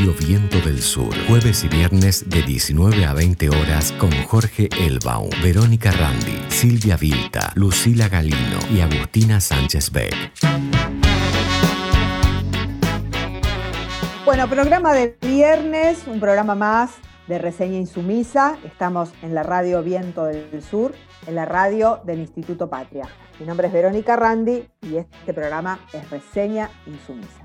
Radio Viento del Sur. Jueves y viernes de 19 a 20 horas con Jorge Elbaum, Verónica Randi, Silvia Vilta, Lucila Galino y Agustina Sánchez Beck. Bueno, programa de viernes, un programa más de Reseña Insumisa. Estamos en la radio Viento del Sur, en la radio del Instituto Patria. Mi nombre es Verónica Randi y este programa es Reseña Insumisa.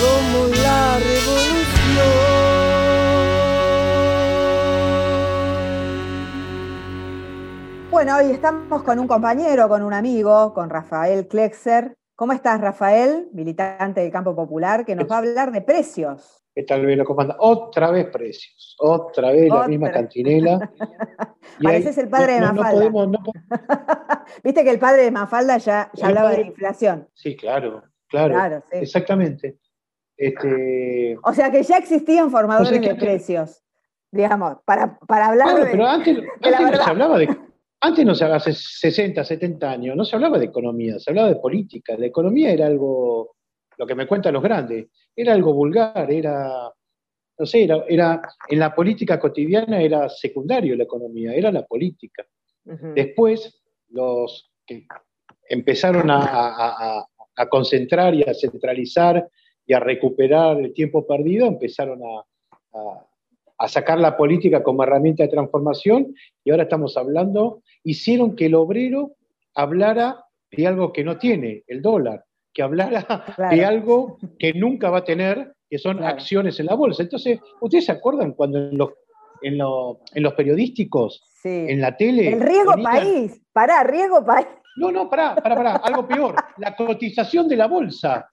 Somos la revolución. Bueno, hoy estamos con un compañero, con un amigo, con Rafael Klexer. ¿Cómo estás, Rafael, militante del campo popular, que nos va a hablar de precios? ¿Qué tal, Velo? ¿Cómo anda? Otra vez precios, otra vez la misma cantinela. Pareces el padre de Mafalda. Viste que el padre de Mafalda ya, ya hablaba de inflación. Sí, claro, claro. Exactamente. Este... O sea que ya existían formadores de precios, digamos, para, para hablar de. Pero antes, antes no se hablaba de. Antes no se hace 60, 70 años, no se hablaba de economía, se hablaba de política. La economía era algo, lo que me cuentan los grandes, era algo vulgar, era, no sé, era, era en la política cotidiana era secundario la economía, era la política. Después, los que empezaron a, a, concentrar y a centralizar y a recuperar el tiempo perdido, empezaron a, a sacar la política como herramienta de transformación y ahora estamos hablando, hicieron que el obrero hablara de algo que no tiene, el dólar, que hablara de algo que nunca va a tener, que son acciones en la bolsa. Entonces, ¿ustedes se acuerdan cuando en los, en, los periodísticos, en la tele... El riesgo país, pará, riesgo país. No, no, pará, pará, pará, algo peor, la cotización de la bolsa.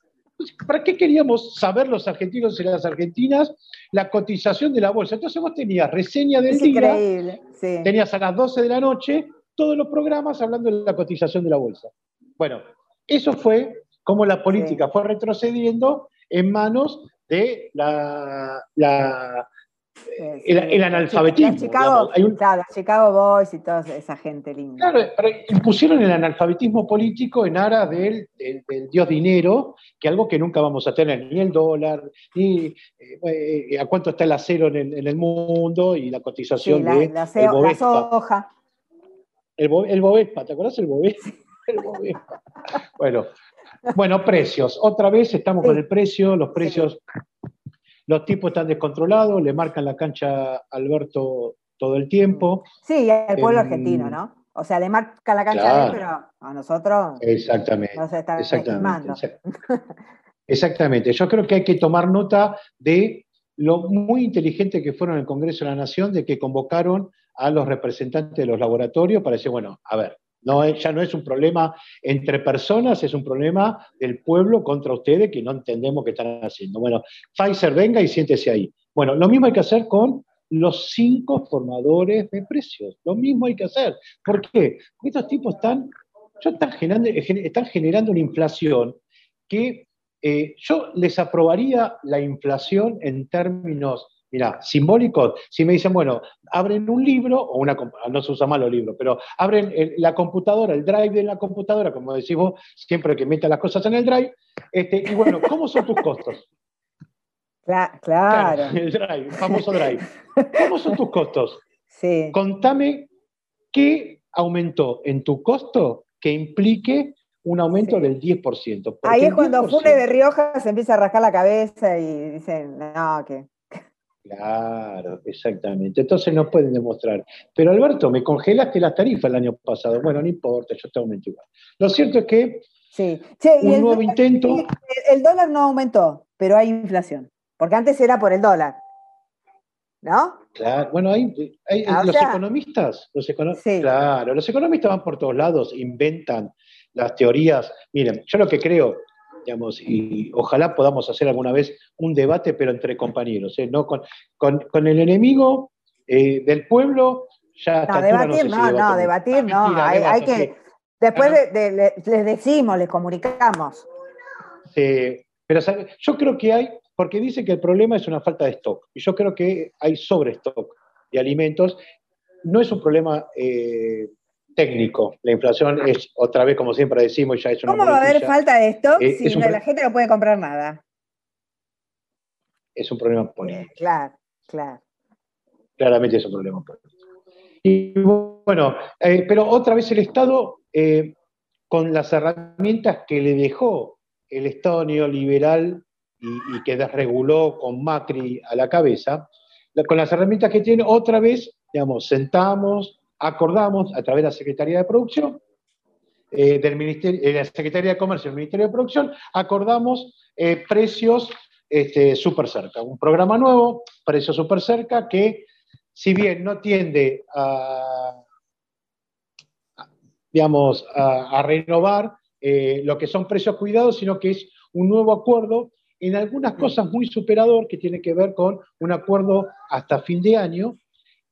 ¿Para qué queríamos saber los argentinos y las argentinas la cotización de la bolsa? Entonces vos tenías reseña del día, increíble, tenías a las 12 de la noche todos los programas hablando de la cotización de la bolsa. Bueno, eso fue como la política fue retrocediendo en manos de la, el, analfabetismo. Chicago, claro, Chicago Boys y toda esa gente linda. Claro, pero impusieron el analfabetismo político en aras del, dios dinero, que algo que nunca vamos a tener, ni el dólar, ni eh, a cuánto está el acero en el, mundo y la cotización de la, el soja. El, el Bovespa, ¿te acuerdas el Bovespa? El Bovespa. bueno, bueno, precios. Otra vez estamos con el precio, los precios los tipos están descontrolados, le marcan la cancha a Alberto todo el tiempo. Sí, al pueblo em, argentino, ¿no? O sea, le marca la cancha a él, pero a nosotros exactamente, nos está exactamente, exactamente. Yo creo que hay que tomar nota de lo muy inteligente que fueron en el Congreso de la Nación, de que convocaron a los representantes de los laboratorios para decir, bueno, a ver, no, ya no es un problema entre personas, es un problema del pueblo contra ustedes que no entendemos qué están haciendo. Bueno, Pfizer venga y siéntese ahí. Bueno, lo mismo hay que hacer con los cinco formadores de precios. Lo mismo hay que hacer. ¿Por qué? Porque estos tipos están, están, generando, están generando una inflación que eh, yo les aprobaría la inflación en términos Mira, simbólico, si me dicen, bueno, abren un libro, o una, no se usa mal los libros, pero abren la computadora, el drive de la computadora, como decís vos, siempre que metas las cosas en el drive, este, y bueno, ¿cómo son tus costos? Claro, El drive, el famoso drive. ¿Cómo son tus costos? Sí. Contame qué aumentó en tu costo que implique un aumento del 10%. Ahí es cuando Fune de Rioja se empieza a rascar la cabeza y dicen, no, que Claro, exactamente. Entonces no pueden demostrar. Pero Alberto, me congelaste las tarifas el año pasado. Bueno, no importa, yo te aumento igual. Lo cierto es que sí. un nuevo intento. El, dólar no aumentó, pero hay inflación. Porque antes era por el dólar. ¿No? Claro, bueno, hay, ah, los economistas, los claro, los economistas van por todos lados, inventan las teorías. Miren, yo lo que creo, digamos, y ojalá podamos hacer alguna vez un debate, pero entre compañeros, ¿eh? no con, el enemigo eh, del pueblo. Ya no, debatir, no, no, debatir, no, hay, que, después les decimos, les comunicamos. pero yo creo que hay, porque dice que el problema es una falta de stock, y yo creo que hay sobre stock de alimentos, no es un problema eh, técnico. La inflación es, otra vez, como siempre decimos, ya es una ¿Cómo va a haber falta de stock eh, si la gente no puede comprar nada? Es un problema político. Claro, claro. Claramente es un problema político. Y bueno, eh, pero otra vez el Estado, con las herramientas que le dejó el Estado neoliberal y, y que desreguló con Macri a la cabeza, con las herramientas que tiene, otra vez, digamos, sentamos, acordamos a través de la Secretaría de Producción, eh, del Ministerio, de la Secretaría de Comercio del Ministerio de Producción, acordamos eh, precios este, súper cerca. Un programa nuevo, precios súper cerca, que si bien no tiende a, digamos, a, renovar eh, lo que son precios cuidados, sino que es un nuevo acuerdo en algunas cosas muy superador, que tiene que ver con un acuerdo hasta fin de año,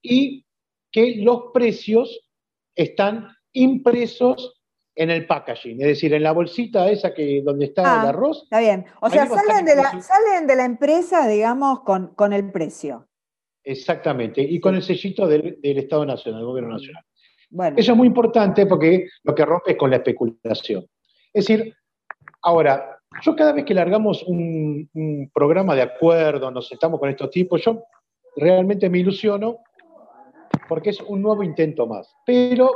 y que los precios están impresos en el packaging, es decir, en la bolsita esa que donde está el ah, arroz. Está bien. O sea, salen de, la, salen de, la, empresa, digamos, con, con, el precio. Exactamente, y con el sellito del, Estado Nacional, del Gobierno Nacional. Bueno. Eso es muy importante porque lo que rompe es con la especulación. Es decir, ahora, yo cada vez que largamos un, programa de acuerdo, nos sentamos con estos tipos, yo realmente me ilusiono porque es un nuevo intento más. Pero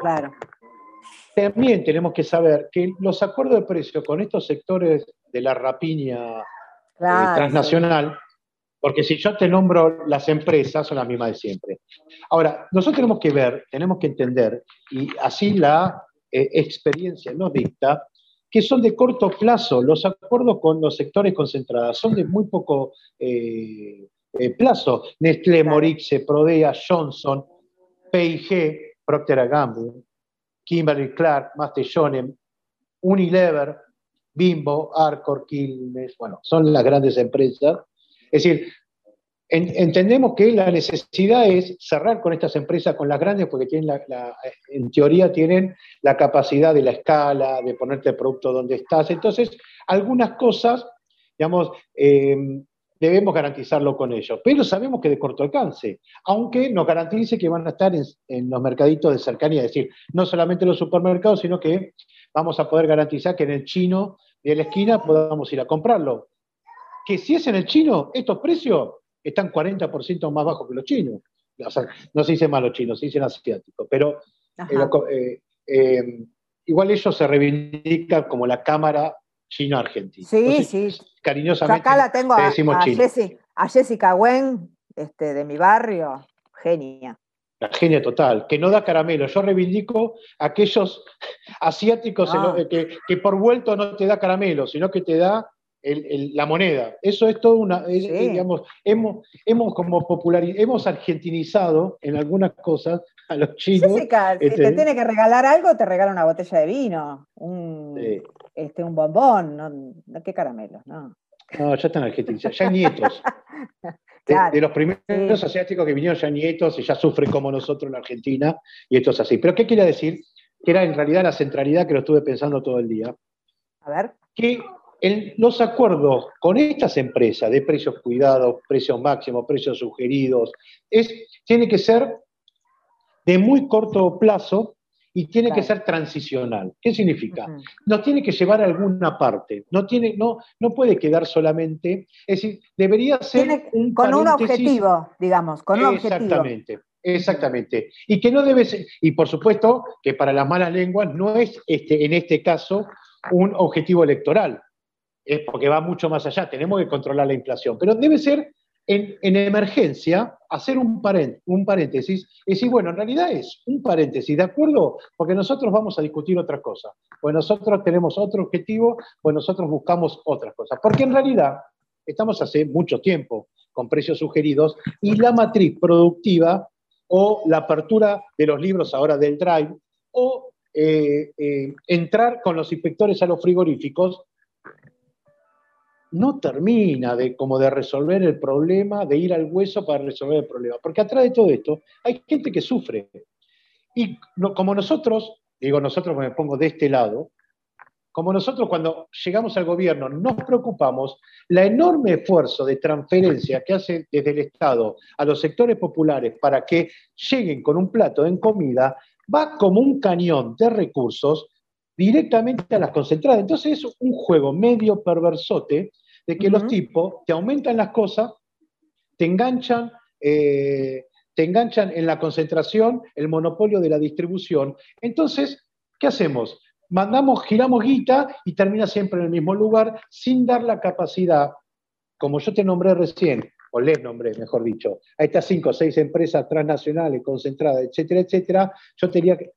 también tenemos que saber que los acuerdos de precio con estos sectores de la rapiña eh, transnacional, porque si yo te nombro las empresas, son las mismas de siempre. Ahora, nosotros tenemos que ver, tenemos que entender, y así la eh, experiencia nos dicta, que son de corto plazo. Los acuerdos con los sectores concentrados son de muy poco eh, eh, plazo. Nestlé, Morixe, Prodea, Johnson, P&G, Procter Gamble, Kimberly Clark, Master Unilever, Bimbo, Arcor, Quilmes, bueno, son las grandes empresas. Es decir, entendemos que la necesidad es cerrar con estas empresas, con las grandes, porque tienen en teoría tienen la capacidad de la escala, de ponerte el producto donde estás. Entonces, algunas cosas, digamos, em, debemos garantizarlo con ellos, pero sabemos que de corto alcance, aunque nos garantice que van a estar en, en los mercaditos de cercanía, es decir, no solamente en los supermercados, sino que vamos a poder garantizar que en el chino de la esquina podamos ir a comprarlo. Que si es en el chino, estos precios están 40% más bajos que los chinos. no se dice más los chinos, se dicen asiáticos, pero eh, eh, igual ellos se reivindican como la Cámara Chino-Argentina. Sí, sí. Cariñosamente acá la tengo a, a, Jessica Wen, este, de mi barrio, genia. La genia total, que no da caramelo. Yo reivindico a aquellos asiáticos ah. que, que, por vuelto no te da caramelo, sino que te da la moneda. Eso es todo una, digamos, hemos, hemos como popularizado, hemos argentinizado en algunas cosas a los chinos. Jessica, si te este, tiene que regalar algo, te regala una botella de vino, un, este, un bombón, no, qué caramelos, no. No, ya están argentinizados, ya hay nietos. de, los primeros asiáticos que vinieron ya nietos y ya sufren como nosotros en Argentina, y esto es así. Pero ¿qué quiere decir? Que era en realidad la centralidad que lo estuve pensando todo el día. A ver. Que los acuerdos con estas empresas de precios cuidados, precios máximos, precios sugeridos, es, tiene que ser de muy corto plazo y tiene que ser transicional. ¿Qué significa? No tiene que llevar a alguna parte, no, tiene, no, no puede quedar solamente, es decir, debería ser un con un objetivo, digamos, con un exactamente, Exactamente. Y que no debe ser, y por supuesto que para las malas lenguas no es este, en este caso un objetivo electoral, es porque va mucho más allá, tenemos que controlar la inflación, pero debe ser en, emergencia hacer un, paréntesis y decir, bueno, en realidad es un paréntesis, ¿de acuerdo? Porque nosotros vamos a discutir otra cosa, pues nosotros tenemos otro objetivo, pues nosotros buscamos otras cosas, porque en realidad estamos hace mucho tiempo con precios sugeridos y la matriz productiva o la apertura de los libros ahora del Drive o eh, eh, entrar con los inspectores a los frigoríficos, no termina de, como de resolver el problema, de ir al hueso para resolver el problema. Porque atrás de todo esto hay gente que sufre. Y como nosotros, digo nosotros me pongo de este lado, como nosotros cuando llegamos al gobierno nos preocupamos, la enorme esfuerzo de transferencia que hace desde el Estado a los sectores populares para que lleguen con un plato en comida, va como un cañón de recursos directamente a las concentradas. Entonces es un juego medio perversote de que los tipos te aumentan las cosas, te enganchan, eh, te enganchan en la concentración, el monopolio de la distribución. Entonces, ¿qué hacemos? Mandamos, giramos guita y termina siempre en el mismo lugar sin dar la capacidad, como yo te nombré recién, o les nombré, mejor dicho, a estas cinco o seis empresas transnacionales concentradas, etcétera, etcétera, yo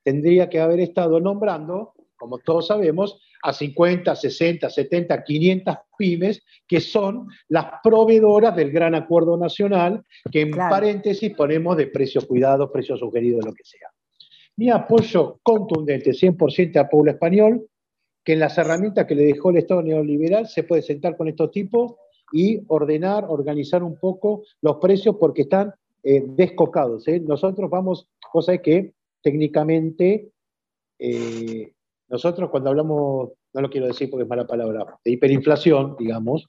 tendría que haber estado nombrando, como todos sabemos, a 50, 60, 70, 500 pymes que son las proveedoras del gran acuerdo nacional, que en paréntesis ponemos de precios cuidados, precios sugeridos, lo que sea. Mi apoyo contundente, 100% a pueblo español, que en las herramientas que le dejó el Estado neoliberal se puede sentar con estos tipos y ordenar, organizar un poco los precios porque están eh, descocados. ¿eh? Nosotros vamos, cosa que técnicamente eh, nosotros cuando hablamos, no lo quiero decir porque es mala palabra, de hiperinflación, digamos,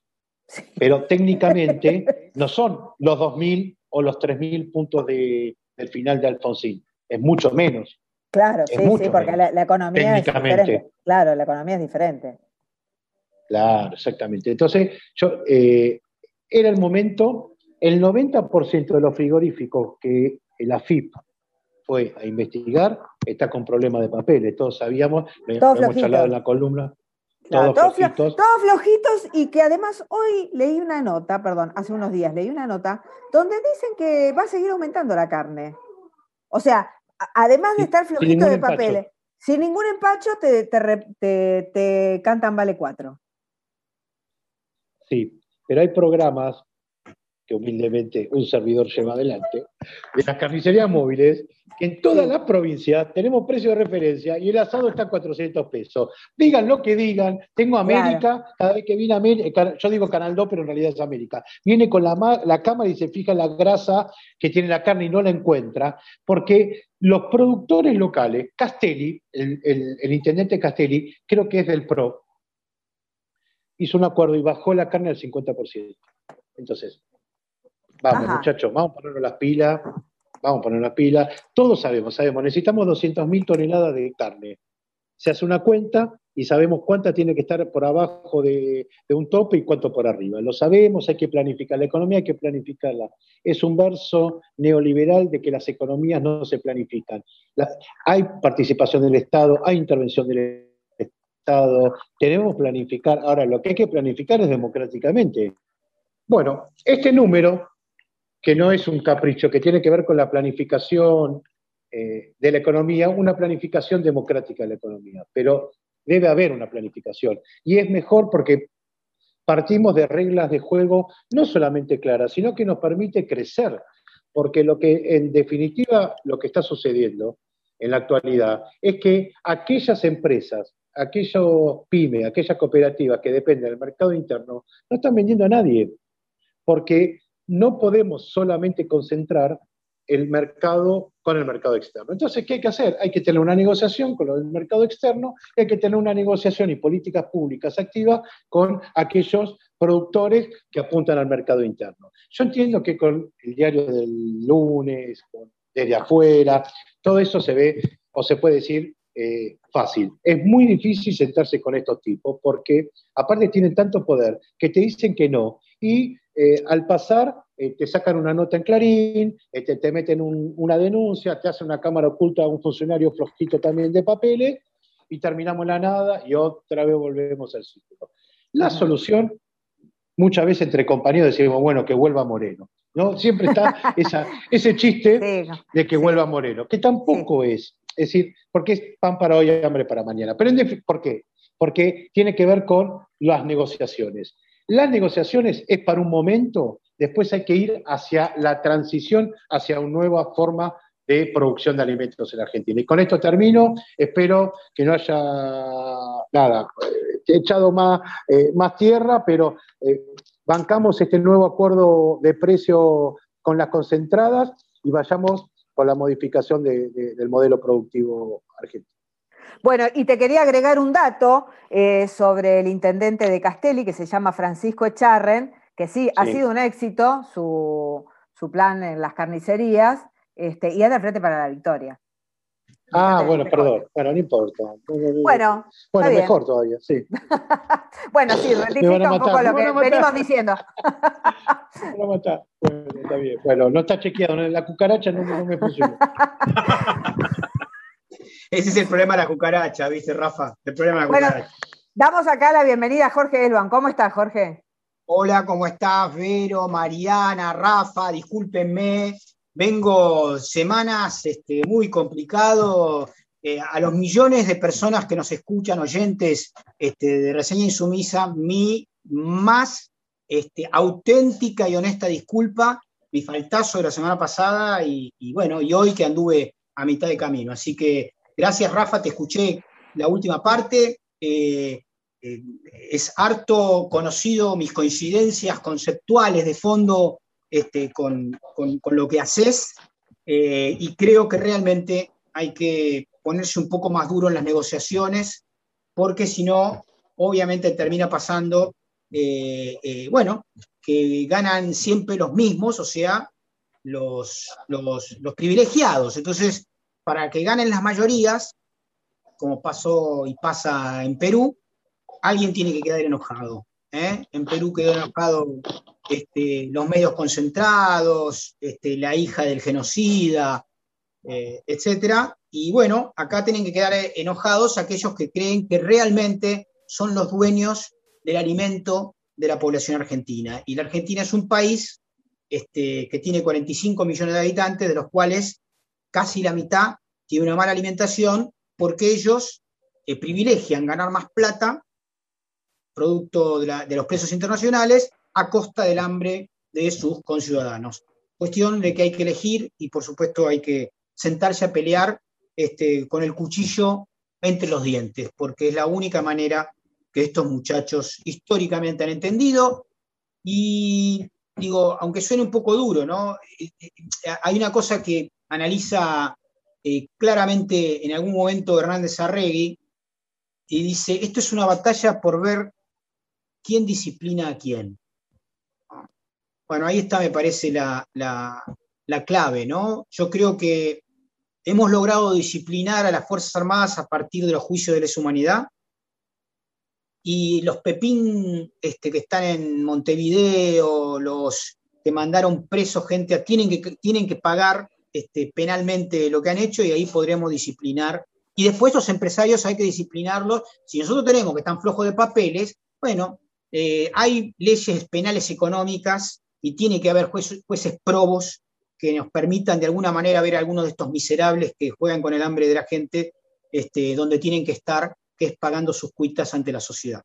pero técnicamente no son los 2.000 o los 3.000 puntos del final de Alfonsín, es mucho menos. Claro, sí, sí, porque la, economía es diferente. Claro, la economía es diferente. Claro, exactamente. Entonces, yo, eh, era el momento, el 90% de los frigoríficos que la FIP fue a investigar, está con problemas de papeles. Todos sabíamos, lo, hemos charlado en la columna. todos, flojitos. todos flojitos y que además hoy leí una nota, perdón, hace unos días leí una nota donde dicen que va a seguir aumentando la carne. O sea, además de estar flojito de papeles, sin ningún empacho te, te, te, cantan vale cuatro. Sí, pero hay programas que humildemente un servidor lleva adelante, de las carnicerías móviles, que en todas las provincias tenemos precio de referencia y el asado está a 400 pesos. Digan lo que digan, tengo América, cada vez que viene América, yo digo Canal 2, pero en realidad es América, viene con la, la cámara y se fija la grasa que tiene la carne y no la encuentra, porque los productores locales, Castelli, el, el intendente Castelli, creo que es del PRO, hizo un acuerdo y bajó la carne al 50%. Entonces, Vamos, muchachos, vamos a ponernos las pilas, vamos a poner las pilas. Todos sabemos, sabemos, necesitamos 200.000 toneladas de carne. Se hace una cuenta y sabemos cuánta tiene que estar por abajo de, un tope y cuánto por arriba. Lo sabemos, hay que planificar. La economía hay que planificarla. Es un verso neoliberal de que las economías no se planifican. hay participación del Estado, hay intervención del Estado, queremos planificar. Ahora, lo que hay que planificar es democráticamente. Bueno, este número que no es un capricho, que tiene que ver con la planificación eh, de la economía, una planificación democrática de la economía, pero debe haber una planificación. Y es mejor porque partimos de reglas de juego no solamente claras, sino que nos permite crecer, porque lo que en definitiva lo que está sucediendo en la actualidad es que aquellas empresas, aquellos pymes, aquellas cooperativas que dependen del mercado interno, no están vendiendo a nadie, porque no podemos solamente concentrar el mercado con el mercado externo. Entonces, ¿qué hay que hacer? Hay que tener una negociación con el mercado externo, hay que tener una negociación y políticas públicas activas con aquellos productores que apuntan al mercado interno. Yo entiendo que con el diario del lunes, desde afuera, todo eso se ve o se puede decir eh, fácil. Es muy difícil sentarse con estos tipos porque aparte tienen tanto poder que te dicen que no y eh, al pasar eh, te sacan una nota en Clarín, este, te meten una denuncia, te hacen una cámara oculta a un funcionario flojito también de papeles y terminamos la nada y otra vez volvemos al círculo. La solución, muchas veces entre compañeros decimos, bueno, que vuelva Moreno. ¿no? Siempre está ese chiste de que vuelva Moreno, que tampoco es. Es decir, porque es pan para hoy y hambre para mañana. Pero ¿por qué? Porque tiene que ver con las negociaciones. Las negociaciones es para un momento, después hay que ir hacia la transición, hacia una nueva forma de producción de alimentos en Argentina. Y con esto termino, espero que no haya nada, he echado más, eh, más tierra, pero eh, bancamos este nuevo acuerdo de precio con las concentradas y vayamos por la modificación del modelo productivo argentino. Bueno, y te quería agregar un dato eh, sobre el intendente de Castelli, que se llama Francisco Echarren, que sí, ha sido un éxito su, plan en las carnicerías, este, y es de frente para la victoria. Ah, bueno, perdón. Bueno, no importa. Bueno, bueno mejor todavía, sí. bueno, sí, rectifica un poco lo que venimos diciendo. me Bueno, está bien. Bueno, no está chequeado. La cucaracha no, no me funciona. Ese es el problema de la cucaracha, ¿viste, Rafa? El problema de la bueno, cucaracha. Damos acá la bienvenida a Jorge Elban. ¿Cómo estás, Jorge? Hola, ¿cómo estás, Vero, Mariana, Rafa? Discúlpenme vengo semanas este, muy complicado. Eh, a los millones de personas que nos escuchan, oyentes este, de reseña insumisa, mi más este, auténtica y honesta disculpa, mi faltazo de la semana pasada y, bueno, y hoy que anduve a mitad de camino. Así que gracias, Rafa, te escuché la última parte. Eh, eh, es harto conocido mis coincidencias conceptuales de fondo este, con, lo que haces eh, y creo que realmente hay que ponerse un poco más duro en las negociaciones porque si no, obviamente termina pasando, eh, eh, bueno, que ganan siempre los mismos, o sea, los, los, privilegiados. Entonces, para que ganen las mayorías, como pasó y pasa en Perú, alguien tiene que quedar enojado. En Perú quedó enojado este, los medios concentrados, este, la hija del genocida, eh, etc. Y bueno, acá tienen que quedar enojados aquellos que creen que realmente son los dueños del alimento de la población argentina. Y la Argentina es un país este, que tiene 45 millones de habitantes, de los cuales casi la mitad tiene una mala alimentación porque ellos eh, privilegian ganar más plata producto de, los precios internacionales a costa del hambre de sus conciudadanos. Cuestión de que hay que elegir y por supuesto hay que sentarse a pelear este, con el cuchillo entre los dientes, porque es la única manera que estos muchachos históricamente han entendido. Y digo, aunque suene un poco duro, ¿no? Eh, eh, hay una cosa que analiza eh, claramente en algún momento Hernández Arregui, y dice, esto es una batalla por ver quién disciplina a quién. Bueno, ahí está, me parece, la, clave, ¿no? Yo creo que hemos logrado disciplinar a las Fuerzas Armadas a partir de los juicios de lesa humanidad. Y los Pepín este, que están en Montevideo, los que mandaron presos gente, tienen que, tienen que pagar este, penalmente lo que han hecho y ahí podremos disciplinar. Y después los empresarios hay que disciplinarlos. Si nosotros tenemos que están flojos de papeles, bueno, eh, hay leyes penales económicas y tiene que haber jueces, probos que nos permitan de alguna manera ver a algunos de estos miserables que juegan con el hambre de la gente, este, donde tienen que estar, que es pagando sus cuitas ante la sociedad.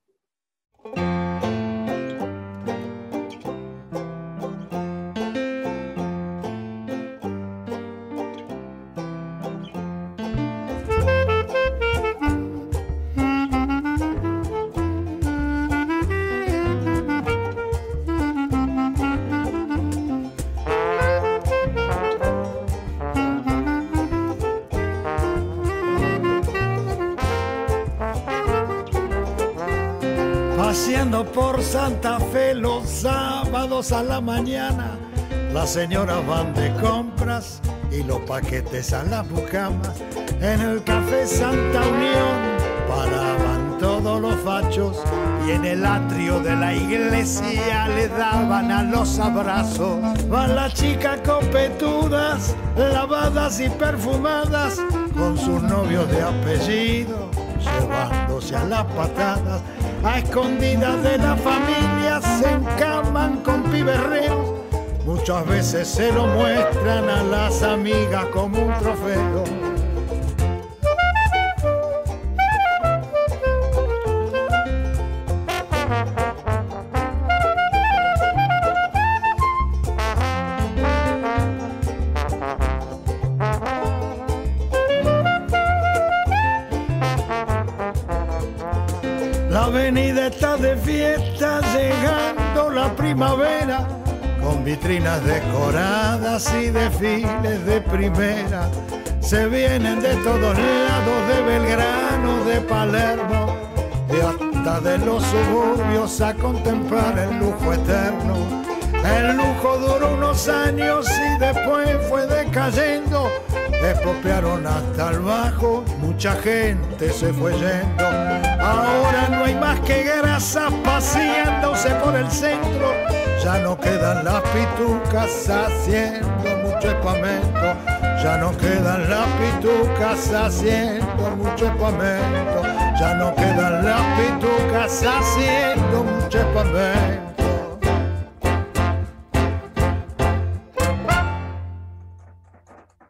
a la mañana. Las señoras van de compras y los paquetes a las bucamas en el café Santa Unión paraban todos los fachos y en el atrio de la iglesia le daban a los abrazos. Van las chicas copetudas, lavadas y perfumadas, con sus novios de apellido, llevándose a las patadas, a escondidas de la familia con piberreos. Muchas veces se lo muestran a las amigas como un trofeo. Primavera, con vitrinas decoradas y desfiles de primera. Se vienen de todos lados, de Belgrano, de Palermo, de hasta de los suburbios a contemplar el lujo eterno. El lujo duró unos años y después fue decayendo expropiaron hasta el bajo, mucha gente se fue yendo. Ahora no hay más que grasa paseándose por el centro, ya no quedan las pitucas haciendo mucho espamento, ya no quedan las pitucas haciendo mucho espamento, ya no quedan las pitucas haciendo mucho espamento.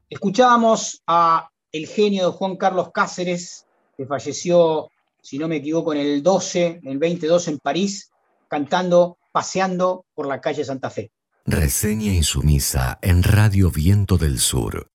Escuchábamos a el genio de Juan Carlos Cáceres, que falleció, si no me equivoco, en el 12, en el 2012 en París, cantando, paseando por la calle Santa Fe. Reseña insumisa en Radio Viento del Sur.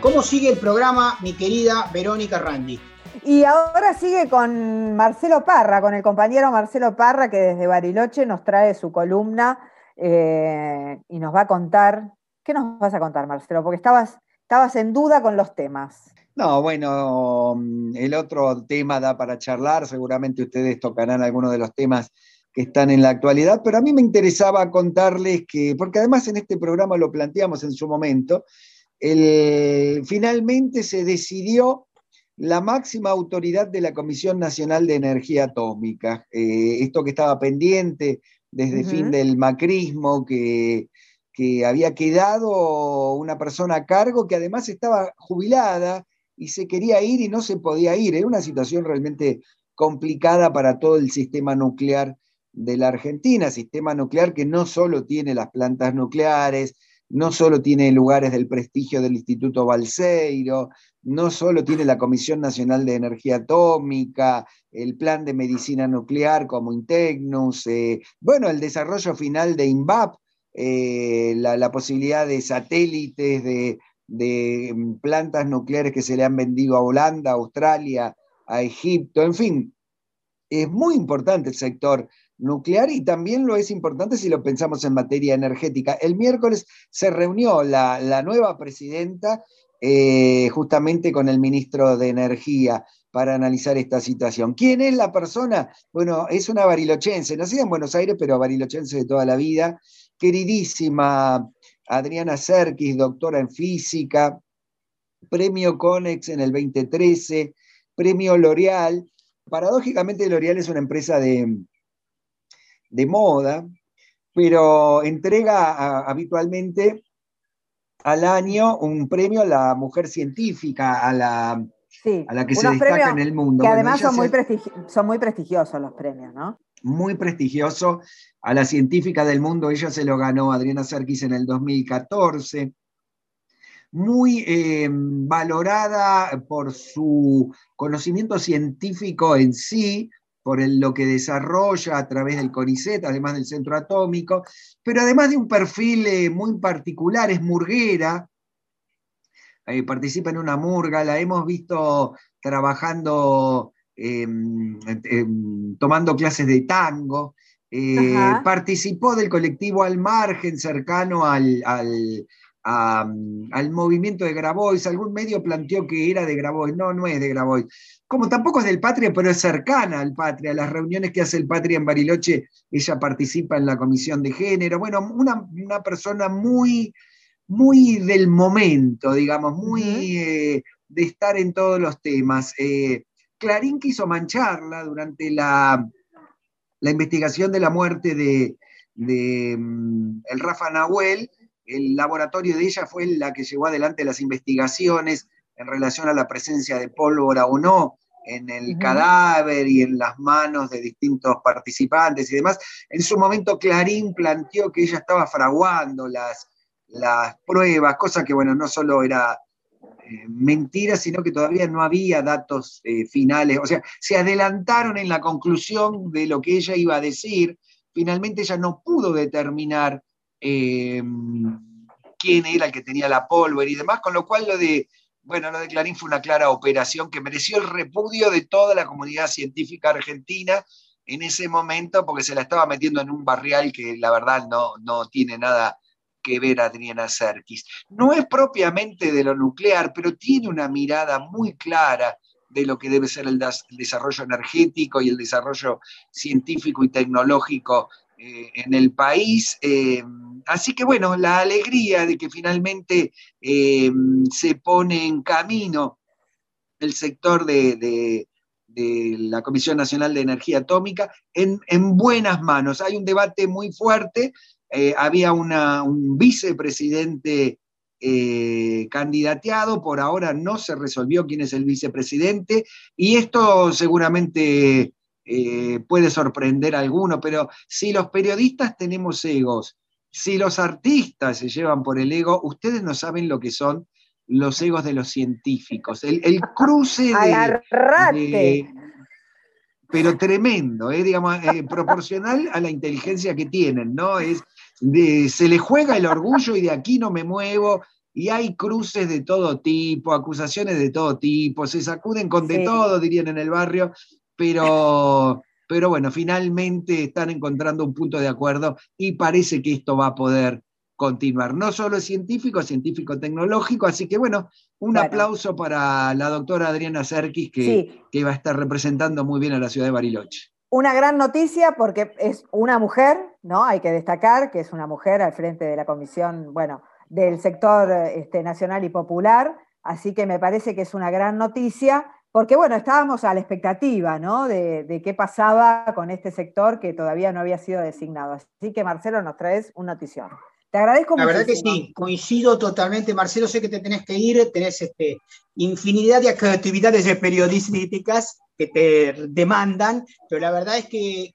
¿Cómo sigue el programa, mi querida Verónica Randi? Y ahora sigue con Marcelo Parra, con el compañero Marcelo Parra, que desde Bariloche nos trae su columna eh, y nos va a contar. ¿Qué nos vas a contar, Marcelo? Porque estabas, estabas en duda con los temas. No, bueno, mm, el otro tema da para charlar, seguramente ustedes tocarán algunos de los temas que están en la actualidad, pero a mí me interesaba contarles que, porque además en este programa lo planteamos en su momento, finalmente se decidió la máxima autoridad de la Comisión Nacional de Energía Atómica. Eh, esto que estaba pendiente desde el fin del macrismo, que, había quedado una persona a cargo que además estaba jubilada y se quería ir y no se podía ir. Era una situación realmente complicada para todo el sistema nuclear de la Argentina, sistema nuclear que no solo tiene las plantas nucleares, no solo tiene lugares del prestigio del Instituto Balseiro, no solo tiene la Comisión Nacional de Energía Atómica, el Plan de Medicina Nuclear como Integnus, eh, bueno, el desarrollo final de INVAP, eh, la, posibilidad de satélites, de, mm, plantas nucleares que se le han vendido a Holanda, a Australia, a Egipto, en fin, es muy importante el sector nuclear y también lo es importante si lo pensamos en materia energética. El miércoles se reunió la, la nueva presidenta eh, justamente con el ministro de Energía para analizar esta situación. ¿Quién es la persona? Bueno, es una barilochense, nacida en Buenos Aires, pero barilochense de toda la vida, queridísima Adriana Serkis, doctora en física, premio Conex en el 2013, premio L'Oreal. Paradójicamente, L'Oreal es una empresa de, de moda, pero entrega habitualmente al año un premio a la mujer científica, a la, a la que se destaca en el mundo. Que además son, muy son muy prestigiosos los premios, ¿no? Muy prestigioso. A la científica del mundo, ella se lo ganó Adriana Serkis en el 2014 muy eh, valorada por su conocimiento científico en sí, por lo que desarrolla a través del CONICET, además del centro atómico, pero además de un perfil eh, muy particular, es murguera, eh, participa en una murga, la hemos visto trabajando, em, em, tomando clases de tango, eh, participó del colectivo Al Margen, cercano al, al movimiento de Grabois. Algún medio planteó que era de Grabois. No, no es de Grabois. Como tampoco es del Patria, pero es cercana al Patria. Las reuniones que hace el Patria en Bariloche, ella participa en la comisión de género. Bueno, una, persona muy, muy del momento, digamos, muy eh, de estar en todos los temas. Eh, Clarín quiso mancharla durante la, la investigación de la muerte de, de mm, el Rafa Nahuel el laboratorio de ella fue la que llevó adelante las investigaciones en relación a la presencia de pólvora o no en el cadáver y en las manos de distintos participantes y demás. En su momento Clarín planteó que ella estaba fraguando las, las pruebas, cosa que, bueno, no solo era mentira, sino que todavía no había datos eh, finales. O sea, se adelantaron en la conclusión de lo que ella iba a decir. Finalmente ella no pudo determinar Em, quién era el que tenía la pólvora y demás, con lo cual lo de, bueno, lo de Clarín fue una clara operación que mereció el repudio de toda la comunidad científica argentina en ese momento porque se la estaba metiendo en un barrial que la verdad no, no tiene nada que ver Adriana Serkis. No es propiamente de lo nuclear, pero tiene una mirada muy clara de lo que debe ser el, desarrollo energético y el desarrollo científico y tecnológico eh, en el país. Eh, así que bueno, la alegría de que finalmente eh, se pone en camino el sector de, la Comisión Nacional de Energía Atómica en buenas manos. Hay un debate muy fuerte eh, había un vicepresidente eh, candidateado, por ahora no se resolvió quién es el vicepresidente, y esto seguramente eh, puede sorprender a alguno, pero si los periodistas tenemos egos, si los artistas se llevan por el ego, ustedes no saben lo que son los egos de los científicos. El, cruce de, pero tremendo, digamos, proporcional a la inteligencia que tienen, ¿no? Es, se le juega el orgullo y de aquí no me muevo, y hay cruces de todo tipo, acusaciones de todo tipo, se sacuden con de todo, dirían en el barrio, pero, pero bueno, finalmente están encontrando un punto de acuerdo y parece que esto va a poder continuar. No solo es científico, es científico tecnológico, así que bueno, un aplauso para la doctora Adriana Serkis, que, que va a estar representando muy bien a la ciudad de Bariloche una gran noticia porque es una mujer, ¿no? Hay que destacar que es una mujer al frente de la comisión, bueno, del sector este, nacional y popular, así que me parece que es una gran noticia, porque bueno, estábamos a la expectativa, ¿no? De, de qué pasaba con este sector que todavía no había sido designado. Así que Marcelo, nos traes una notición. Te agradezco La verdad que sí, coincido totalmente. Marcelo, sé que te tenés que ir, tenés este, infinidad de actividades periodísticas que te demandan, pero la verdad es que,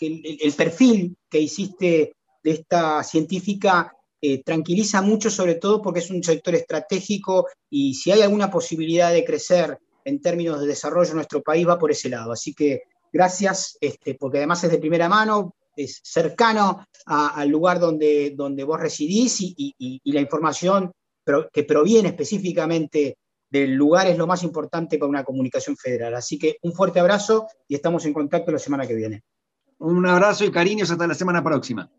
el, perfil que hiciste de esta científica eh, tranquiliza mucho, sobre todo porque es un sector estratégico y si hay alguna posibilidad de crecer en términos de desarrollo en nuestro país va por ese lado. Así que gracias, este, porque además es de primera mano, es cercano al lugar donde, donde vos residís y, la información que proviene específicamente del lugar es lo más importante para una comunicación federal. Así que un fuerte abrazo y estamos en contacto la semana que viene. Un abrazo y cariños hasta la semana próxima.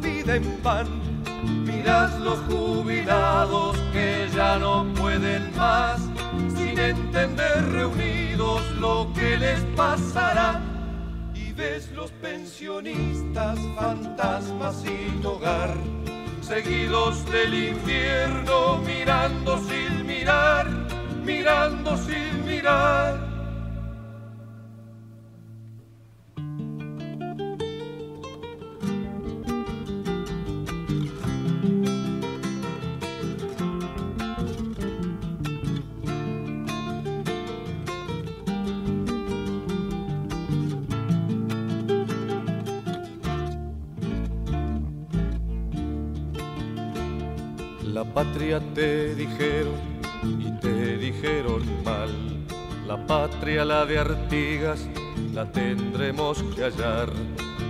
Piden pan. Miras los jubilados que ya no pueden más, sin entender reunidos lo que les pasará. Y ves los pensionistas fantasmas sin hogar, seguidos del infierno, mirando sin mirar, mirando sin mirar patria te dijeron y te dijeron mal. La patria, la de Artigas, la tendremos que hallar,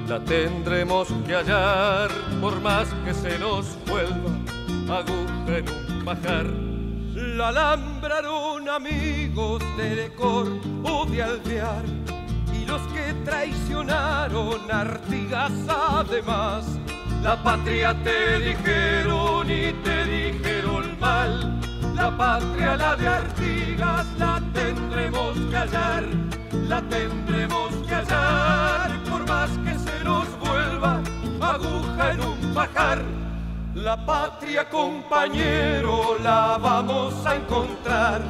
la tendremos que hallar, por más que se nos vuelva aguja en un pajar. La alambraron amigos de Lecor o de Alvear, y los que traicionaron Artigas además la patria te dijeron y te dijeron mal. La patria, la de Artigas, la tendremos que hallar. La tendremos que hallar por más que se nos vuelva aguja en un pajar. La patria, compañero, la vamos a encontrar.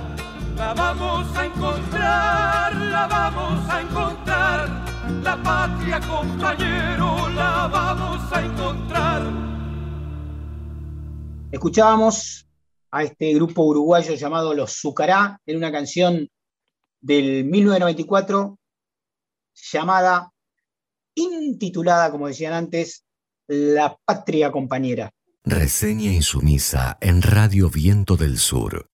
La vamos a encontrar, la vamos a encontrar la patria, compañero, la vamos a encontrar. Escuchábamos a este grupo uruguayo llamado Los Zucará en una canción del 1994 llamada, intitulada, como decían antes, La Patria Compañera. Reseña insumisa en Radio Viento del Sur.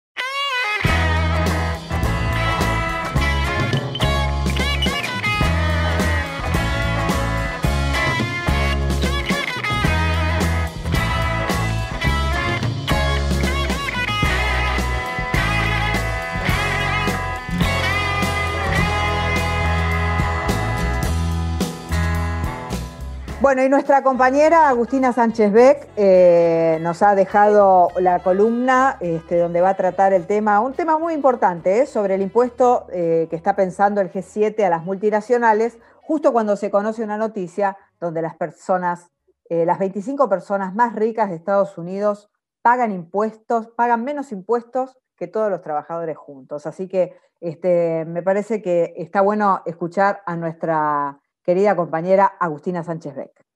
Bueno, y nuestra compañera Agustina Sánchez Beck eh, nos ha dejado la columna este, donde va a tratar el tema, un tema muy importante, ¿eh? sobre el impuesto eh, que está pensando el G7 a las multinacionales, justo cuando se conoce una noticia donde las personas, las 25 personas más ricas de Estados Unidos pagan impuestos, pagan menos impuestos que todos los trabajadores juntos. Así que este, me parece que está bueno escuchar a nuestra querida compañera Agustina Sánchez Beck.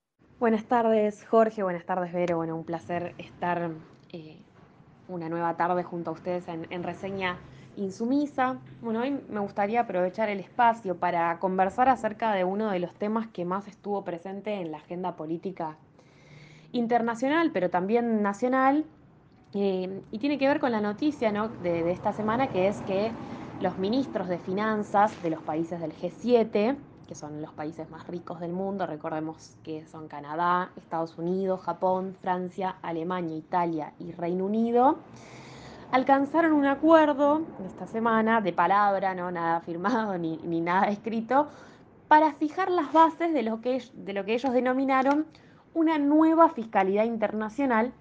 Buenas tardes, Jorge, buenas tardes, Vero. Bueno, un placer estar eh, una nueva tarde junto a ustedes en, Reseña Insumisa. Bueno, hoy me gustaría aprovechar el espacio para conversar acerca de uno de los temas que más estuvo presente en la agenda política internacional, pero también nacional, eh, y tiene que ver con la noticia de, de esta semana, que es que los ministros de finanzas de los países del G7 que son los países más ricos del mundo, recordemos que son Canadá, Estados Unidos, Japón, Francia, Alemania, Italia y Reino Unido, alcanzaron un acuerdo esta semana de palabra, no nada firmado ni, nada escrito, para fijar las bases de lo, que, de lo que ellos denominaron una nueva fiscalidad internacional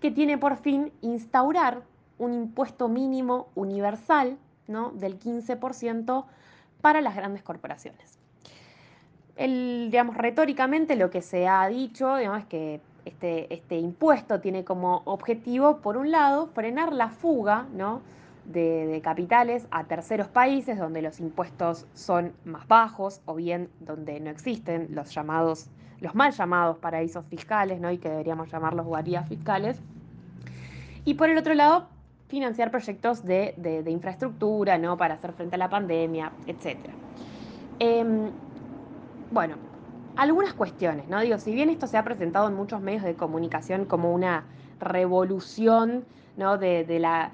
que tiene por fin instaurar un impuesto mínimo universal ¿no? del 15% para las grandes corporaciones. El, digamos, retóricamente lo que se ha dicho es que este, este, impuesto tiene como objetivo, por un lado, frenar la fuga ¿no? de, capitales a terceros países donde los impuestos son más bajos o bien donde no existen los llamados, los mal llamados paraísos fiscales, ¿no? y que deberíamos llamarlos guarías fiscales. Y por el otro lado, financiar proyectos de, infraestructura, ¿no? Para hacer frente a la pandemia, etc. Em, bueno, algunas cuestiones, ¿no? Digo, si bien esto se ha presentado en muchos medios de comunicación como una revolución, ¿no? De, la,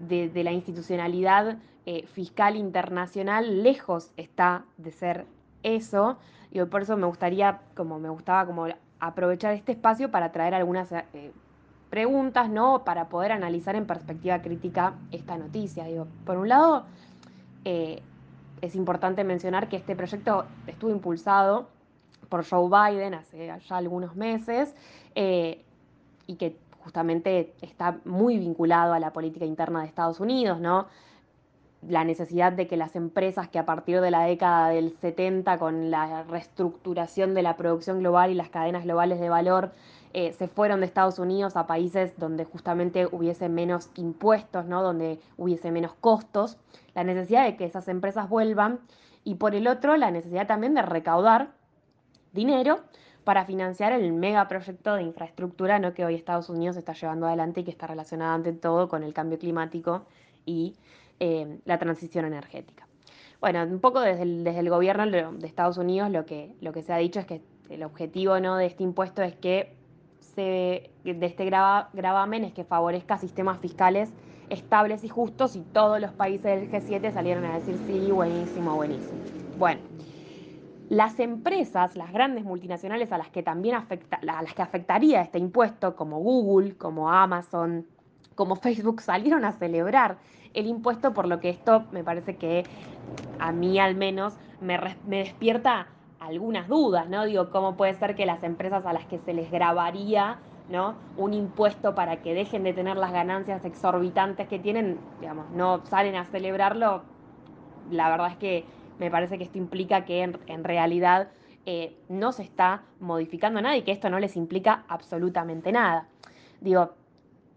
de, la institucionalidad eh, fiscal internacional, lejos está de ser eso. Y por eso me gustaría, como me gustaba como aprovechar este espacio para traer algunas eh, preguntas, ¿no? Para poder analizar en perspectiva crítica esta noticia. Por un lado, eh, es importante mencionar que este proyecto estuvo impulsado por Joe Biden hace ya algunos meses eh, y que justamente está muy vinculado a la política interna de Estados Unidos, ¿no? La necesidad de que las empresas que a partir de la década del 70, con la reestructuración de la producción global y las cadenas globales de valor, eh, se fueron de Estados Unidos a países donde justamente hubiese menos impuestos, ¿no? donde hubiese menos costos, la necesidad de que esas empresas vuelvan y por el otro la necesidad también de recaudar dinero para financiar el megaproyecto de infraestructura ¿no? que hoy Estados Unidos está llevando adelante y que está relacionado ante todo con el cambio climático y eh, la transición energética. Bueno, un poco desde el, desde el gobierno de Estados Unidos lo que, lo que se ha dicho es que el objetivo ¿no? de este impuesto es que de este gravamen es que favorezca sistemas fiscales estables y justos y todos los países del G7 salieron a decir sí, buenísimo, buenísimo. Bueno, las empresas, las grandes multinacionales a las que también afecta, a las que afectaría este impuesto, como Google, como Amazon, como Facebook, salieron a celebrar el impuesto, por lo que esto me parece que a mí al menos me, me despierta algunas dudas, ¿no? Digo, ¿cómo puede ser que las empresas a las que se les grabaría ¿no? un impuesto para que dejen de tener las ganancias exorbitantes que tienen, digamos, no salen a celebrarlo? La verdad es que me parece que esto implica que en, realidad eh, no se está modificando nada y que esto no les implica absolutamente nada. Digo,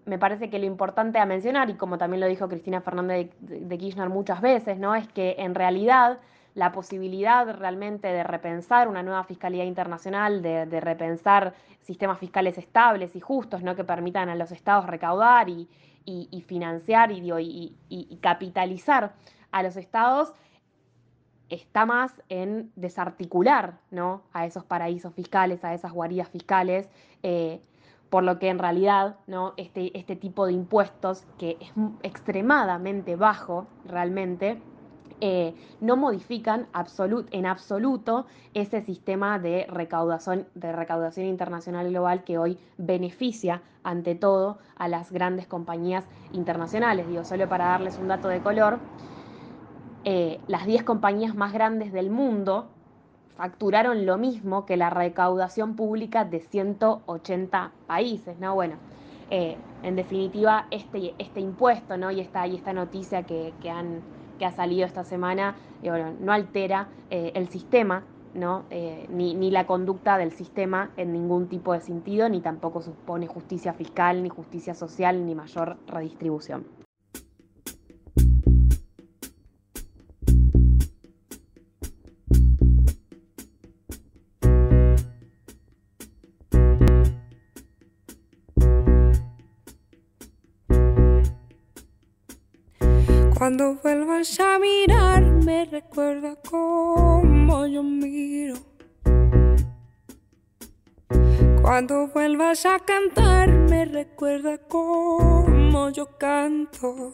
me parece que lo importante a mencionar, y como también lo dijo Cristina Fernández de, de Kirchner muchas veces, ¿no? es que en realidad la posibilidad realmente de repensar una nueva fiscalidad internacional, de, repensar sistemas fiscales estables y justos, ¿no? que permitan a los estados recaudar y, financiar y, capitalizar a los estados, está más en desarticular ¿no? a esos paraísos fiscales, a esas guaridas fiscales. Eh, por lo que en realidad ¿no? este, este tipo de impuestos, que es extremadamente bajo realmente, eh, no modifican en absoluto ese sistema de recaudación, internacional global que hoy beneficia ante todo a las grandes compañías internacionales. Digo, solo para darles un dato de color, eh, las 10 compañías más grandes del mundo facturaron lo mismo que la recaudación pública de 180 países, ¿no? Bueno, eh, en definitiva, este, este impuesto, ¿no? Y esta, y esta noticia que, han, que ha salido esta semana, eh, bueno, no altera eh, el sistema, ¿no? ni, ni la conducta del sistema en ningún tipo de sentido, ni tampoco supone justicia fiscal, ni justicia social, ni mayor redistribución. Cuando vuelvas a mirarme, recuerda cómo yo miro. Cuando vuelvas a cantarme, recuerda cómo yo canto.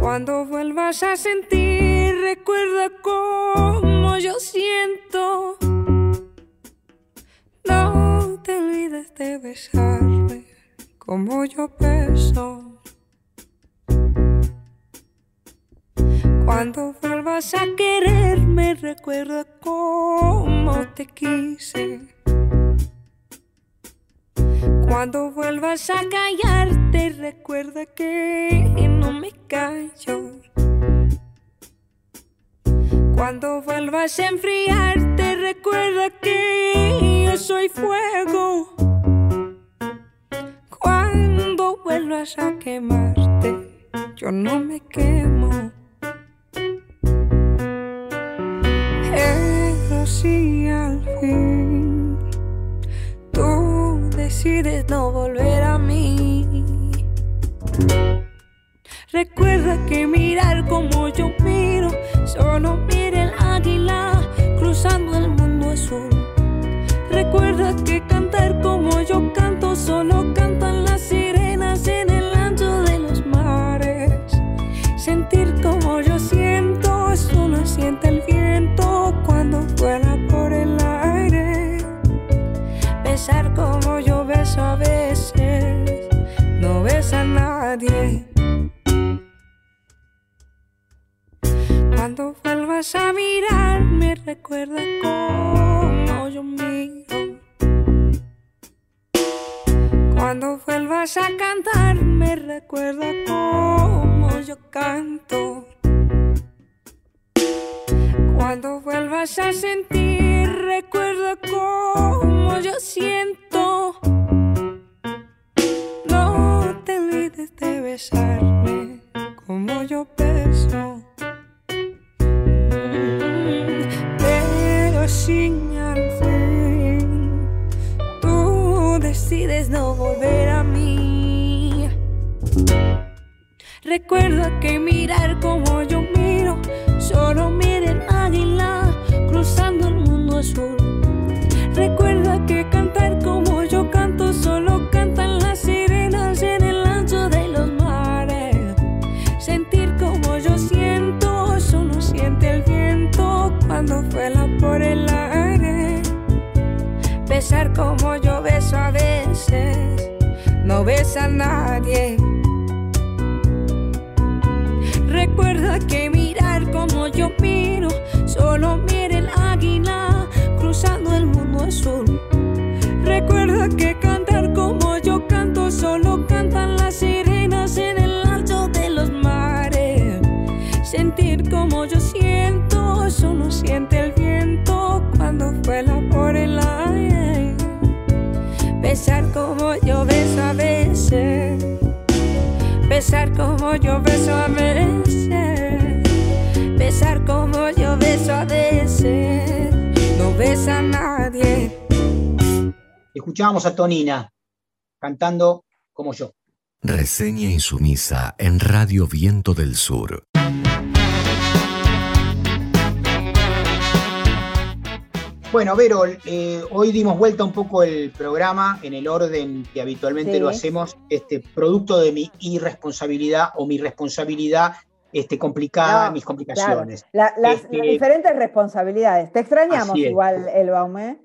Cuando vuelvas a sentir, recuerda cómo yo siento. No te olvides de besarme como yo beso. Cuando vuelvas a quererme, recuerda cómo te quise. Cuando vuelvas a callarte, recuerda que no me callo. Cuando vuelvas a enfriarte, recuerda que yo soy fuego. Cuando vuelvas a quemarte, yo no me quemo. Si al fin tú decides no volver a mí, recuerda que mirar como yo miro, solo mira el águila cruzando el mundo azul. Recuerda que cantar como yo canto, solo vuelvas a mirarme, recuerda cómo yo miro. Cuando vuelvas a cantarme, recuerda cómo yo canto. Cuando vuelvas a sentir, recuerda cómo yo siento. No te olvides de besarme como yo beso. A mí. Recuerda que mirar como yo miro, solo mira el águila cruzando el mundo azul. Recuerda que cantar como yo canto, solo cantan las sirenas en el ancho de los mares. Sentir como yo siento, solo siente el viento cuando vuela por el aire. Besar como yo beso a veces, no besa a nadie. Recuerda que mirar como yo miro, solo mira el águila cruzando el mundo azul. Recuerda que cantar como yo besar como yo beso a veces, besar como yo beso a veces. No besa a nadie. Escuchábamos a Tonina cantando como yo. Reseña insumisa en Radio Viento del Sur. Bueno, Vero, eh, hoy dimos vuelta un poco el programa en el orden que habitualmente lo hacemos, este producto de mi irresponsabilidad o mi responsabilidad este, complicada, mis complicaciones. las, este, diferentes responsabilidades. Te extrañamos igual, el Baume.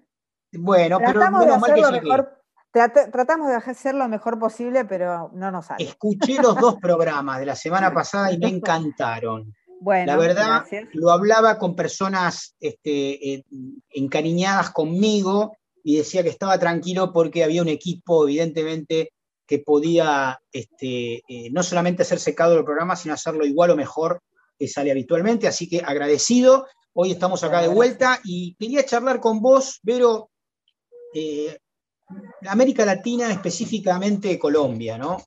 Bueno, tratamos pero de hacer lo mejor, tratamos de hacer lo mejor posible, pero no nos sale. Escuché los dos programas de la semana pasada y me encantaron. Bueno, la verdad, lo hablaba con personas este, eh, encariñadas conmigo y decía que estaba tranquilo porque había un equipo, evidentemente, que podía este, eh, no solamente hacer secado el programa, sino hacerlo igual o mejor que sale habitualmente. Así que agradecido. Hoy estamos acá de vuelta y quería charlar con vos, Vero, eh, América Latina, específicamente Colombia, ¿no?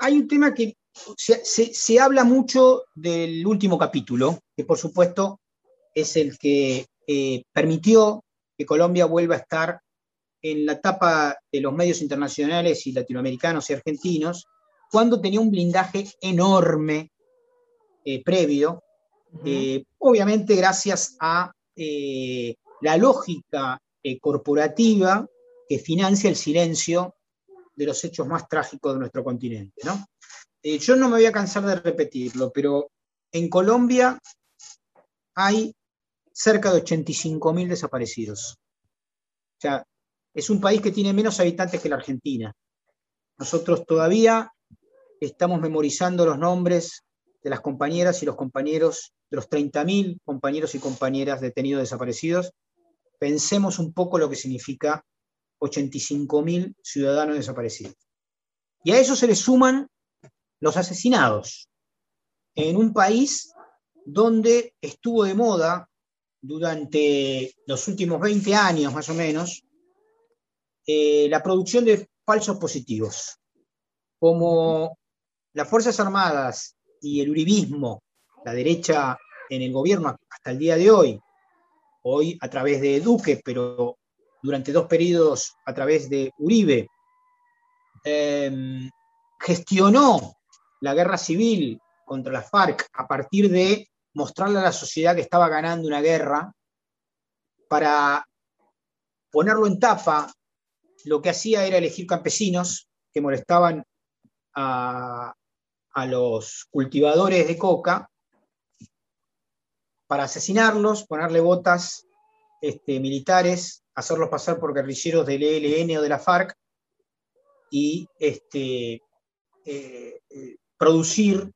Hay un tema que se, habla mucho del último capítulo, que por supuesto es el que eh, permitió que Colombia vuelva a estar en la etapa de los medios internacionales y latinoamericanos y argentinos, cuando tenía un blindaje enorme eh, previo, eh, obviamente gracias a la lógica corporativa que financia el silencio de los hechos más trágicos de nuestro continente. ¿no? Eh, yo no me voy a cansar de repetirlo, pero en Colombia hay cerca de 85.000 desaparecidos. O sea, es un país que tiene menos habitantes que la Argentina. Nosotros todavía estamos memorizando los nombres de las compañeras y los compañeros, de los 30.000 compañeros y compañeras detenidos desaparecidos. Pensemos un poco lo que significa 85.000 ciudadanos desaparecidos. Y a eso se le suman los asesinados en un país donde estuvo de moda durante los últimos 20 años más o menos eh, la producción de falsos positivos. Como las Fuerzas Armadas y el Uribismo, la derecha en el gobierno hasta el día de hoy, hoy a través de Duque, pero durante dos periodos a través de Uribe, em, gestionó la guerra civil contra las FARC a partir de mostrarle a la sociedad que estaba ganando una guerra, para ponerlo en tapa, lo que hacía era elegir campesinos que molestaban a, los cultivadores de coca para asesinarlos, ponerle botas este, militares, hacerlos pasar por guerrilleros del ELN o de la FARC y este, eh, eh, producir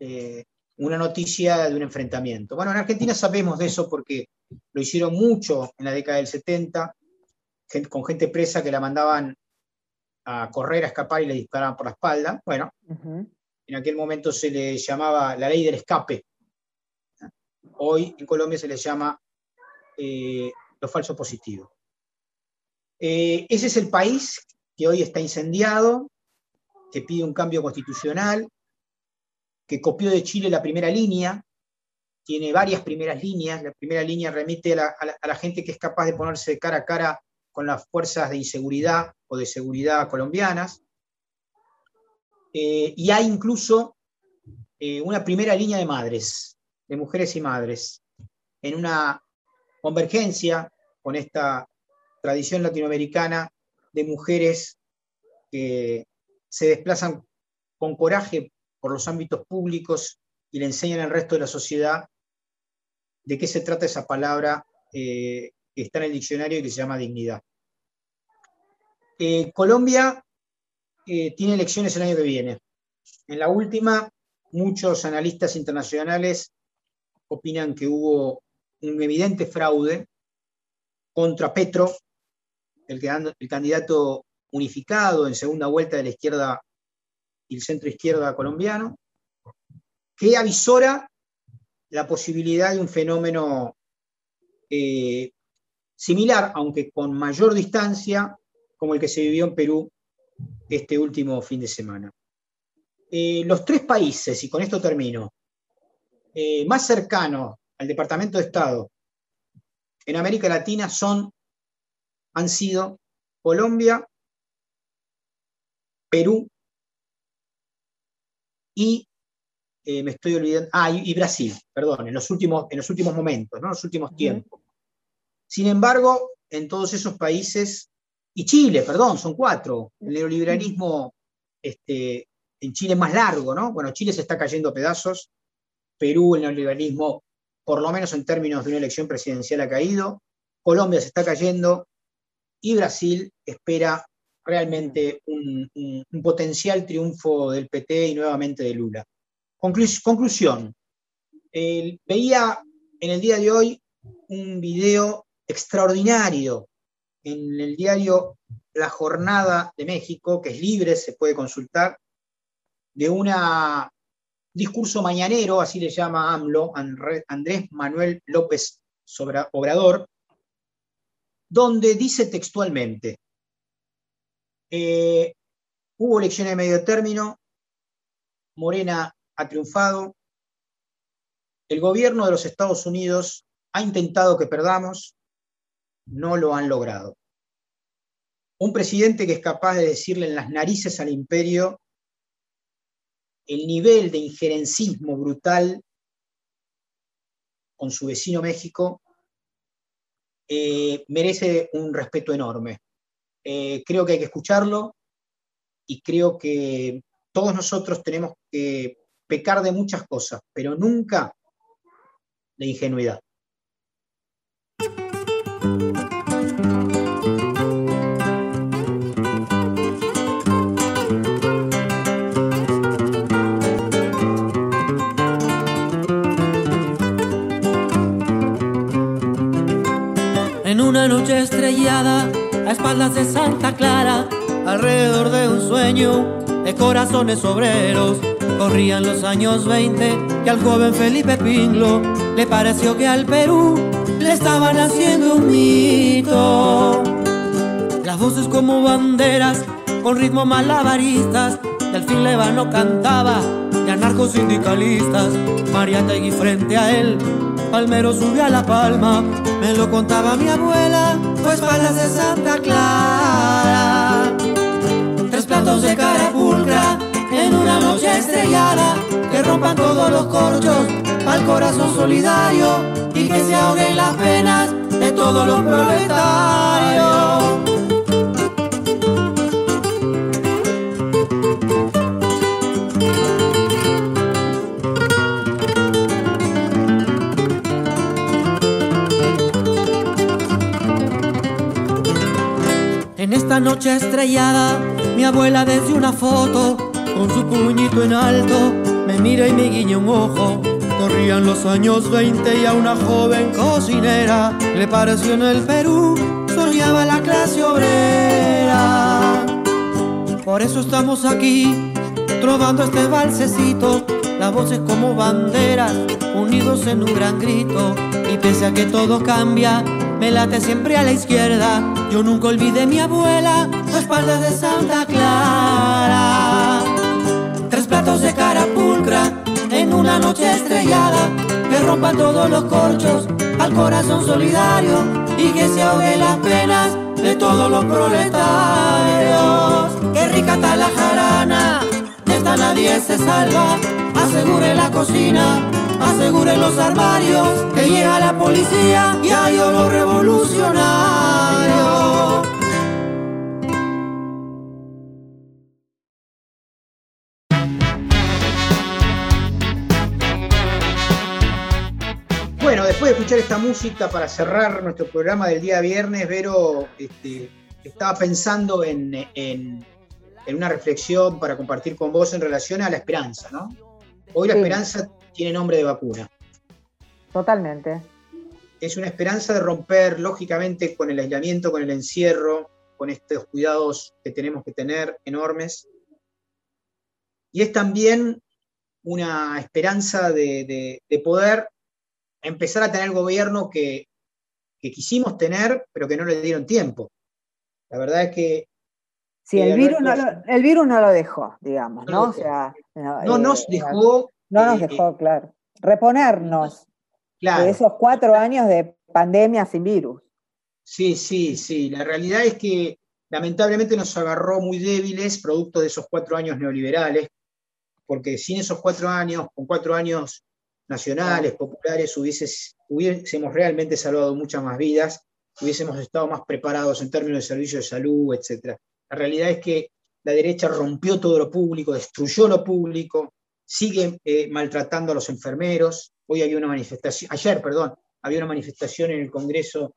eh, una noticia de un enfrentamiento. Bueno, en Argentina sabemos de eso porque lo hicieron mucho en la década del 70, con gente presa que la mandaban a correr, a escapar y le disparaban por la espalda. Bueno, en aquel momento se le llamaba la ley del escape. Hoy en Colombia se le llama eh, lo falso positivo. Eh, ese es el país que hoy está incendiado, que pide un cambio constitucional, que copió de Chile la primera línea, tiene varias primeras líneas. La primera línea remite a la, gente que es capaz de ponerse cara a cara con las fuerzas de inseguridad o de seguridad colombianas. Eh, y hay incluso eh, una primera línea de madres, de mujeres y madres, en una convergencia con esta tradición latinoamericana de mujeres que se desplazan con coraje por los ámbitos públicos y le enseñan al resto de la sociedad de qué se trata esa palabra eh, que está en el diccionario y que se llama dignidad. Eh, Colombia eh, tiene elecciones el año que viene. En la última, muchos analistas internacionales opinan que hubo un evidente fraude contra Petro, el, el candidato unificado en segunda vuelta de la izquierda y el centro izquierda colombiano, que avisora la posibilidad de un fenómeno eh, similar, aunque con mayor distancia, como el que se vivió en Perú este último fin de semana. Eh, los tres países, y con esto termino, eh, más cercano al Departamento de Estado en América Latina son, han sido Colombia, Perú y eh, me estoy olvidando, ah, y, Brasil, perdón, en los últimos, en los últimos momentos, ¿no? en los últimos tiempos. Sin embargo, en todos esos países, y Chile, perdón, son cuatro, el neoliberalismo este, en Chile es más largo, ¿no? Bueno, Chile se está cayendo a pedazos, Perú, el neoliberalismo, por lo menos en términos de una elección presidencial, ha caído, Colombia se está cayendo y Brasil espera realmente un, potencial triunfo del PT y nuevamente de Lula. conclusión, veía en el día de hoy un video extraordinario en el diario La Jornada de México, que es libre, se puede consultar, de un discurso mañanero, así le llama AMLO, Andrés Manuel López Obrador, donde dice textualmente, eh, hubo elecciones de medio término, Morena ha triunfado, el gobierno de los Estados Unidos ha intentado que perdamos, no lo han logrado. Un presidente que es capaz de decirle en las narices al imperio el nivel de injerencismo brutal con su vecino México eh, merece un respeto enorme. Eh, creo que hay que escucharlo y creo que todos nosotros tenemos que pecar de muchas cosas, pero nunca de ingenuidad. una noche estrellada a espaldas de Santa Clara, alrededor de un sueño de corazones obreros. Corrían los años 20 que al joven Felipe Pinglo le pareció que al Perú le estaban haciendo un mito. Las voces como banderas con ritmo malabaristas y al fin Levano cantaba de anarcosindicalistas. María Tegui frente a él Palmero subió a la palma, me lo contaba mi abuela, pues palas de Santa Clara. Tres platos de cara pulcra en una noche estrellada, que rompan todos los corchos al corazón solidario y que se ahoguen las penas de todos los proletarios. Noche estrellada, mi abuela desde una foto, con su puñito en alto, me mira y me guiña un ojo. Corrían los años 20 y a una joven cocinera le pareció en el Perú, soñaba la clase obrera. Por eso estamos aquí, trovando este balsecito, las voces como banderas, unidos en un gran grito. Y pese a que todo cambia, me late siempre a la izquierda. Yo nunca olvidé mi abuela, a espaldas de Santa Clara. Tres platos de cara pulcra en una noche estrellada que rompan todos los corchos al corazón solidario y que se ahoguen las penas de todos los proletarios. Qué rica está la jarana, de esta nadie se salva. Asegure la cocina aseguren los armarios que llega la policía y hay los revolucionarios. Bueno, después de escuchar esta música para cerrar nuestro programa del día viernes, Vero este, estaba pensando en, en, una reflexión para compartir con vos en relación a la esperanza, ¿no? Hoy la esperanza tiene nombre de vacuna. Totalmente. Es una esperanza de romper, lógicamente, con el aislamiento, con el encierro, con estos cuidados que tenemos que tener enormes. Y es también una esperanza de, poder empezar a tener el gobierno que, quisimos tener, pero que no le dieron tiempo. La verdad es que... Sí, el, virus no lo, el virus no lo dejó, digamos, ¿no? O sea, no nos eh, dejó no nos dejó, claro. reponernos de esos cuatro años de pandemia sin virus. Sí, sí, sí. La realidad es que lamentablemente nos agarró muy débiles producto de esos cuatro años neoliberales, porque sin esos cuatro años, con cuatro años nacionales, populares, hubiésemos realmente salvado muchas más vidas, hubiésemos estado más preparados en términos de servicios de salud, etc. La realidad es que la derecha rompió todo lo público, destruyó lo público, sigue eh, maltratando a los enfermeros. Hoy había una manifestación, ayer, perdón, había una manifestación en el Congreso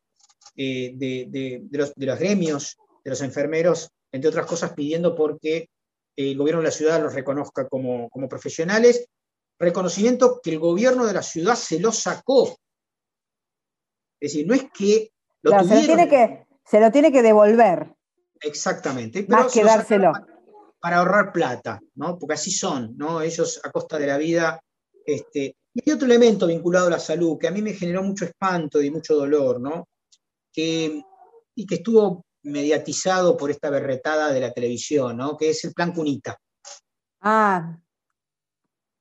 eh, de, los, gremios de los enfermeros, entre otras cosas pidiendo porque el gobierno de la ciudad los reconozca como, profesionales, reconocimiento que el gobierno de la ciudad se lo sacó. Es decir, no es que lo se, lo tiene que, se lo tiene que devolver. Exactamente. Más que dárselo. Para, ahorrar plata, ¿no? Porque así son, ¿no? Ellos a costa de la vida. Este, y hay otro elemento vinculado a la salud que a mí me generó mucho espanto y mucho dolor, ¿no? Que, y que estuvo mediatizado por esta berretada de la televisión, ¿no? Que es el plan Cunita. Ah.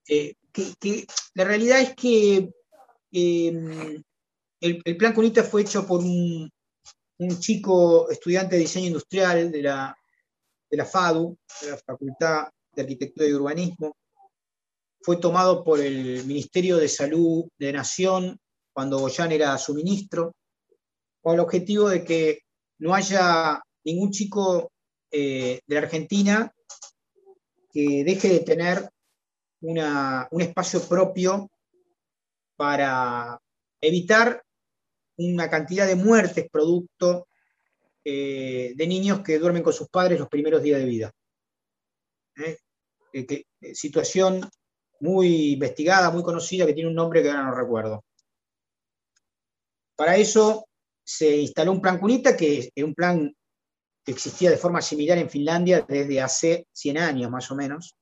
Eh, que, la realidad es que em, el, el, plan Cunita fue hecho por un, un chico estudiante de diseño industrial de la, de la FADU, de la Facultad de Arquitectura y Urbanismo. Fue tomado por el Ministerio de Salud de Nación cuando Goyan era su ministro, con el objetivo de que no haya ningún chico eh, de la Argentina que deje de tener un espacio propio para evitar una cantidad de muertes producto eh, de niños que duermen con sus padres los primeros días de vida. ¿Eh? Eh, situación muy investigada, muy conocida, que tiene un nombre que ahora no recuerdo. Para eso se instaló un plan CUNITA, que es un plan que existía de forma similar en Finlandia desde hace 100 años más o menos,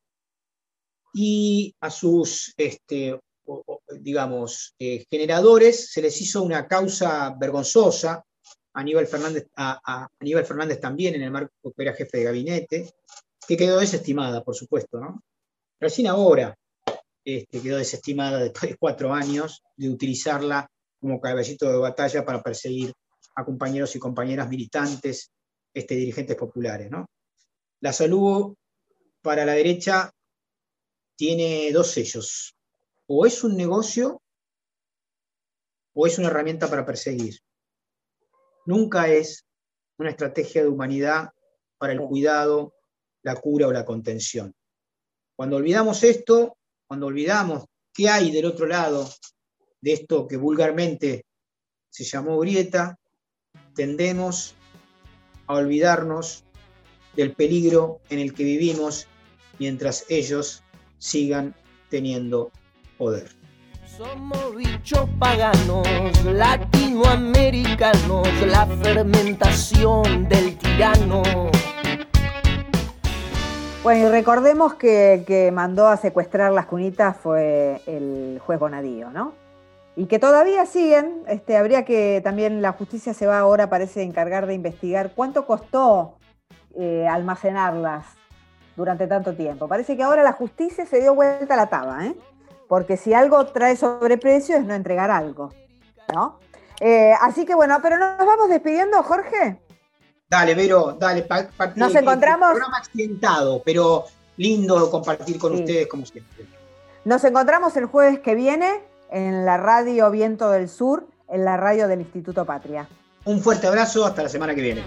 y a sus este, digamos, generadores, se les hizo una causa vergonzosa, Aníbal Fernández, a, Fernández también en el marco que era jefe de gabinete, que quedó desestimada, por supuesto, ¿no? Recién ahora este, quedó desestimada después de cuatro años de utilizarla como caballito de batalla para perseguir a compañeros y compañeras militantes, este, dirigentes populares, ¿no? La salud para la derecha tiene dos sellos, o es un negocio o es una herramienta para perseguir. Nunca es una estrategia de humanidad para el cuidado, la cura o la contención. Cuando olvidamos esto, cuando olvidamos qué hay del otro lado de esto que vulgarmente se llamó grieta, tendemos a olvidarnos del peligro en el que vivimos mientras ellos sigan teniendo poder. Somos bichos paganos, latinoamericanos, la fermentación del tirano. Bueno, y recordemos que, que mandó a secuestrar las cunitas fue el juez Bonadío, ¿no? Y que todavía siguen, este, habría que también la justicia se va ahora, parece, encargar de investigar cuánto costó eh, almacenarlas durante tanto tiempo. Parece que ahora la justicia se dio vuelta a la taba, ¿eh? Porque si algo trae sobreprecio es no entregar algo, ¿no? Eh, así que bueno, pero nos vamos despidiendo, Jorge. Dale, Vero, dale. nos encontramos. Programa accidentado, pero lindo compartir con ustedes como siempre. Nos encontramos el jueves que viene en la radio Viento del Sur, en la radio del Instituto Patria. Un fuerte abrazo, hasta la semana que viene.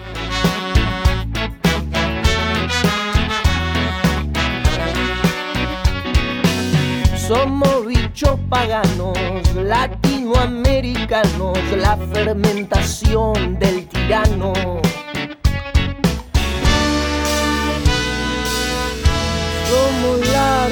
Somos bichos paganos, latinoamericanos, la fermentación del tirano. Somos la